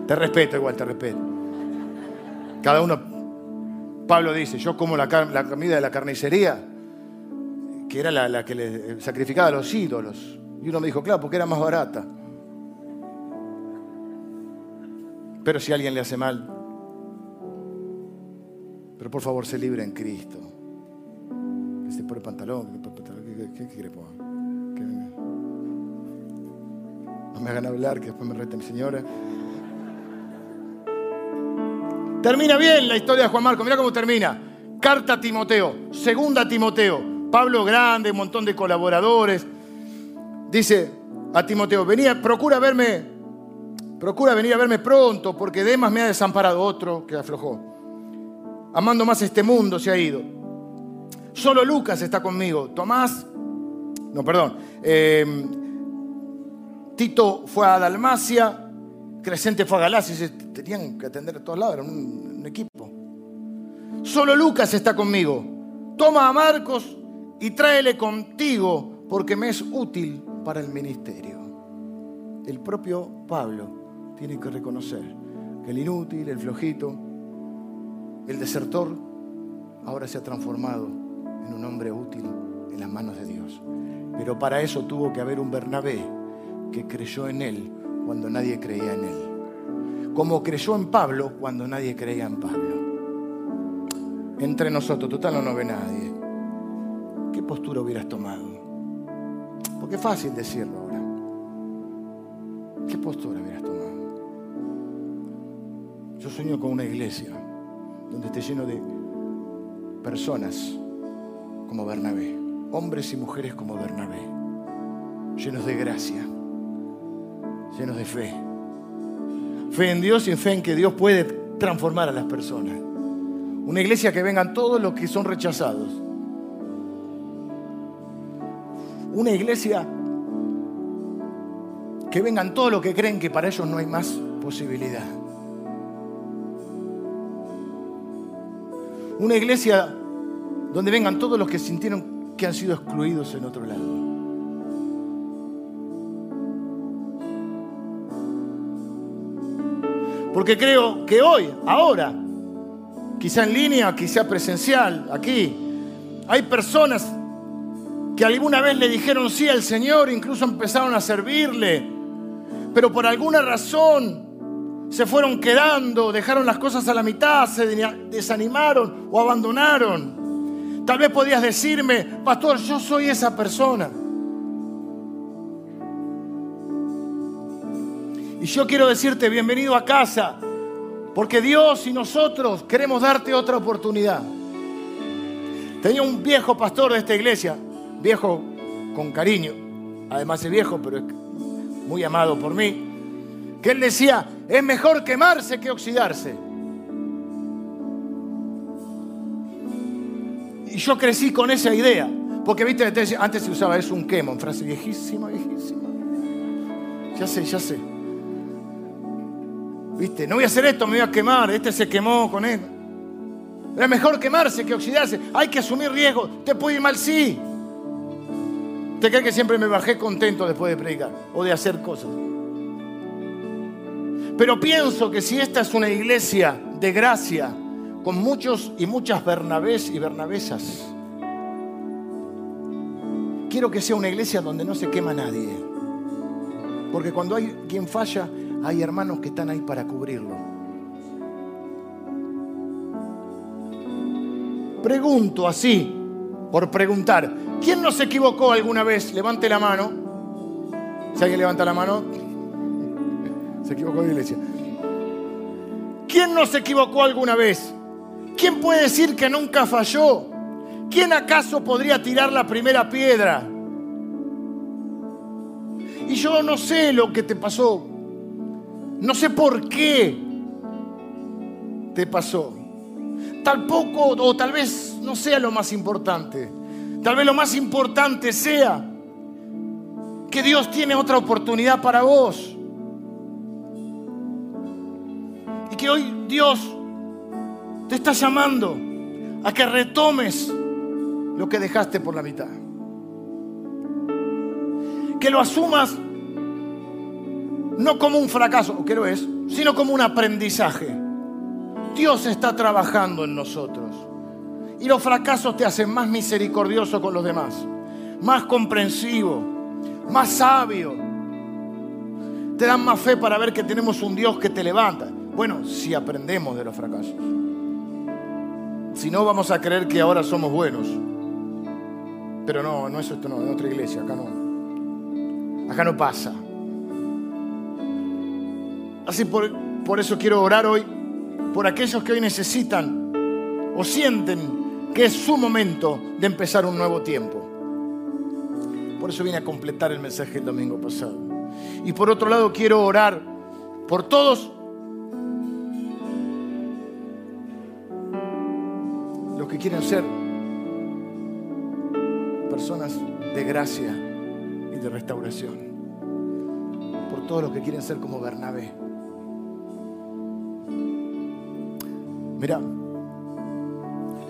Te respeto igual, te respeto. Cada uno Pablo dice, yo como la, comida de la carnicería, que era la, que le sacrificaba a los ídolos. Y uno me dijo, claro, porque era más barata. Pero si alguien le hace mal, pero por favor se libre en Cristo. Que se pone pantalón, ¿qué, quiere poner? No me hagan hablar, que después me rete mi señora. Termina bien la historia de Juan Marcos. Mira cómo termina. Carta a Timoteo, segunda a Timoteo. Pablo grande, un montón de colaboradores. Dice a Timoteo, venía, procura verme, procura venir a verme pronto, porque Demas me ha desamparado otro que aflojó. Amando más este mundo se ha ido. Solo Lucas está conmigo. Tomás, no, perdón. Eh, Tito fue a Dalmacia, Crescente fue a Galacia y tenían que atender a todos lados, era un equipo. Solo Lucas está conmigo. Toma a Marcos y tráele contigo porque me es útil para el ministerio. El propio Pablo tiene que reconocer que el inútil, el flojito, el desertor, ahora se ha transformado en un hombre útil en las manos de Dios. Pero para eso tuvo que haber un Bernabé que creyó en él cuando nadie creía en él. Como creyó en Pablo cuando nadie creía en Pablo. Entre nosotros, total no ve nadie. ¿Qué postura hubieras tomado? Porque es fácil decirlo ahora. ¿Qué postura hubieras tomado? Yo sueño con una iglesia donde esté lleno de personas como Bernabé, hombres y mujeres como Bernabé, llenos de gracia, llenos de fe. Fe en Dios y fe en que Dios puede transformar a las personas. Una iglesia que vengan todos los que son rechazados. Una iglesia que vengan todos los que creen que para ellos no hay más posibilidad. Una iglesia donde vengan todos los que sintieron que han sido excluidos en otro lado. Porque creo que hoy, ahora, quizá en línea, quizá presencial, aquí, hay personas que alguna vez le dijeron sí al Señor, incluso empezaron a servirle, pero por alguna razón se fueron quedando, dejaron las cosas a la mitad, se desanimaron o abandonaron. Tal vez podías decirme, pastor, yo soy esa persona. Y yo quiero decirte, bienvenido a casa, porque Dios y nosotros queremos darte otra oportunidad. Tenía un viejo pastor de esta iglesia, viejo con cariño, además es viejo, pero es muy amado por mí, que él decía, es mejor quemarse que oxidarse. Y yo crecí con esa idea, porque viste, antes se usaba eso, un quemo, frase viejísima, viejísima. Ya sé, ya sé. Viste, no voy a hacer esto, me voy a quemar, este se quemó con él. Es mejor quemarse que oxidarse. Hay que asumir riesgo. ¿Te puede ir mal? Sí. ¿Te cree que siempre me bajé contento después de predicar o de hacer cosas? Pero pienso que si esta es una iglesia de gracia, con muchos y muchas Bernabés y Bernabesas, quiero que sea una iglesia donde no se quema nadie. Porque cuando hay quien falla, hay hermanos que están ahí para cubrirlo. Pregunto así, por preguntar, ¿quién no se equivocó alguna vez? Levante la mano. Si alguien levanta la mano, se equivocó de iglesia. ¿Quién no se equivocó alguna vez? ¿Quién puede decir que nunca falló? ¿Quién acaso podría tirar la primera piedra? Y yo no sé lo que te pasó. No sé por qué te pasó tampoco, o tal vez no sea lo más importante. Tal vez lo más importante sea que Dios tiene otra oportunidad para vos. Y que hoy Dios te está llamando a que retomes lo que dejaste por la mitad. Que lo asumas no como un fracaso, que lo es, sino como un aprendizaje. Dios está trabajando en nosotros. Y los fracasos te hacen más misericordioso con los demás, más comprensivo, más sabio. Te dan más fe para ver que tenemos un Dios que te levanta. Bueno, si aprendemos de los fracasos. Si no, vamos a creer que ahora somos buenos. Pero no, no es esto, no, en otra iglesia, acá no. Acá no pasa. Así por, por eso quiero orar hoy por aquellos que hoy necesitan o sienten que es su momento de empezar un nuevo tiempo. Por eso vine a completar el mensaje el domingo pasado. Y por otro lado quiero orar por todos quieren ser personas de gracia y de restauración. Por todos los que quieren ser como Bernabé. Mira,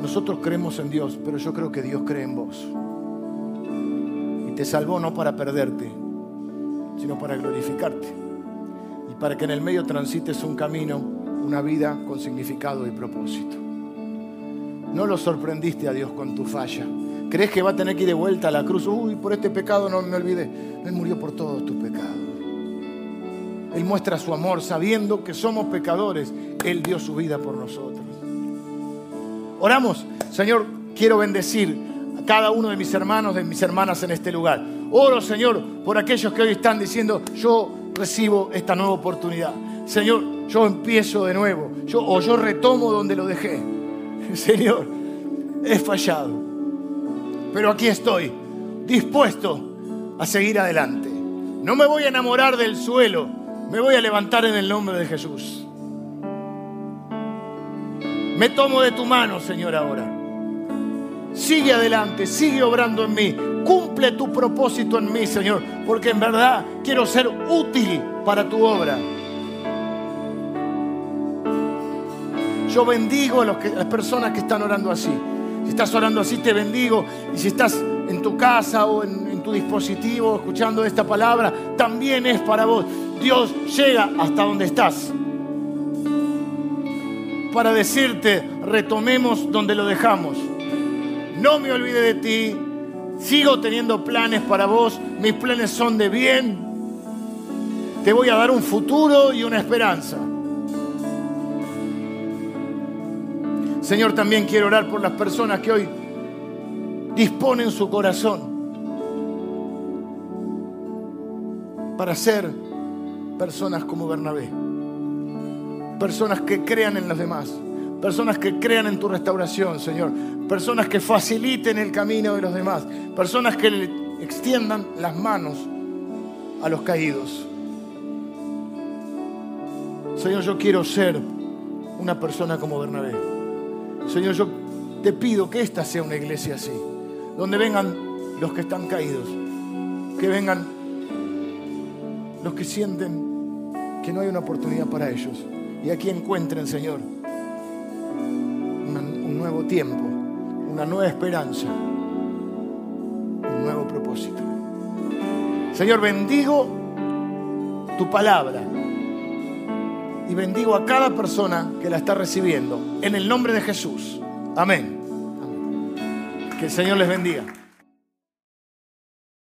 nosotros creemos en Dios, pero yo creo que Dios cree en vos. Y te salvó no para perderte, sino para glorificarte. Y para que en el medio transites un camino, una vida con significado y propósito. No lo sorprendiste a Dios con tu falla. ¿Crees que va a tener que ir de vuelta a la cruz? Uy, por este pecado no me olvidé. Él murió por todos tus pecados. Él muestra su amor sabiendo que somos pecadores. Él dio su vida por nosotros. Oramos, Señor, quiero bendecir a cada uno de mis hermanos, de mis hermanas en este lugar. Oro, Señor, por aquellos que hoy están diciendo, yo recibo esta nueva oportunidad. Señor, yo empiezo de nuevo, yo, o yo retomo donde lo dejé. Señor, he fallado, pero aquí estoy, dispuesto a seguir adelante. No me voy a enamorar del suelo, me voy a levantar en el nombre de Jesús. Me tomo de tu mano, Señor, ahora. Sigue adelante, sigue obrando en mí. Cumple tu propósito en mí, Señor, porque en verdad quiero ser útil para tu obra. Yo bendigo a, las personas que están orando así. Si estás orando así, te bendigo. Y si estás en tu casa o en, en tu dispositivo escuchando esta palabra, también es para vos. Dios llega hasta donde estás para decirte, retomemos donde lo dejamos. No me olvide de ti, sigo teniendo planes para vos, mis planes son de bien. te voy a dar un futuro y una esperanza. Señor, también quiero orar por las personas que hoy disponen su corazón para ser personas como Bernabé. Personas que crean en los demás. Personas que crean en tu restauración, Señor. Personas que faciliten el camino de los demás. Personas que le extiendan las manos a los caídos. Señor, yo quiero ser una persona como Bernabé. Señor, yo te pido que esta sea una iglesia así, donde vengan los que están caídos, que vengan los que sienten que no hay una oportunidad para ellos. Y aquí encuentren, Señor, un nuevo tiempo, una nueva esperanza, un nuevo propósito. Señor, bendigo tu palabra y bendigo a cada persona que la está recibiendo. En el nombre de Jesús. Amén. Que el Señor les bendiga.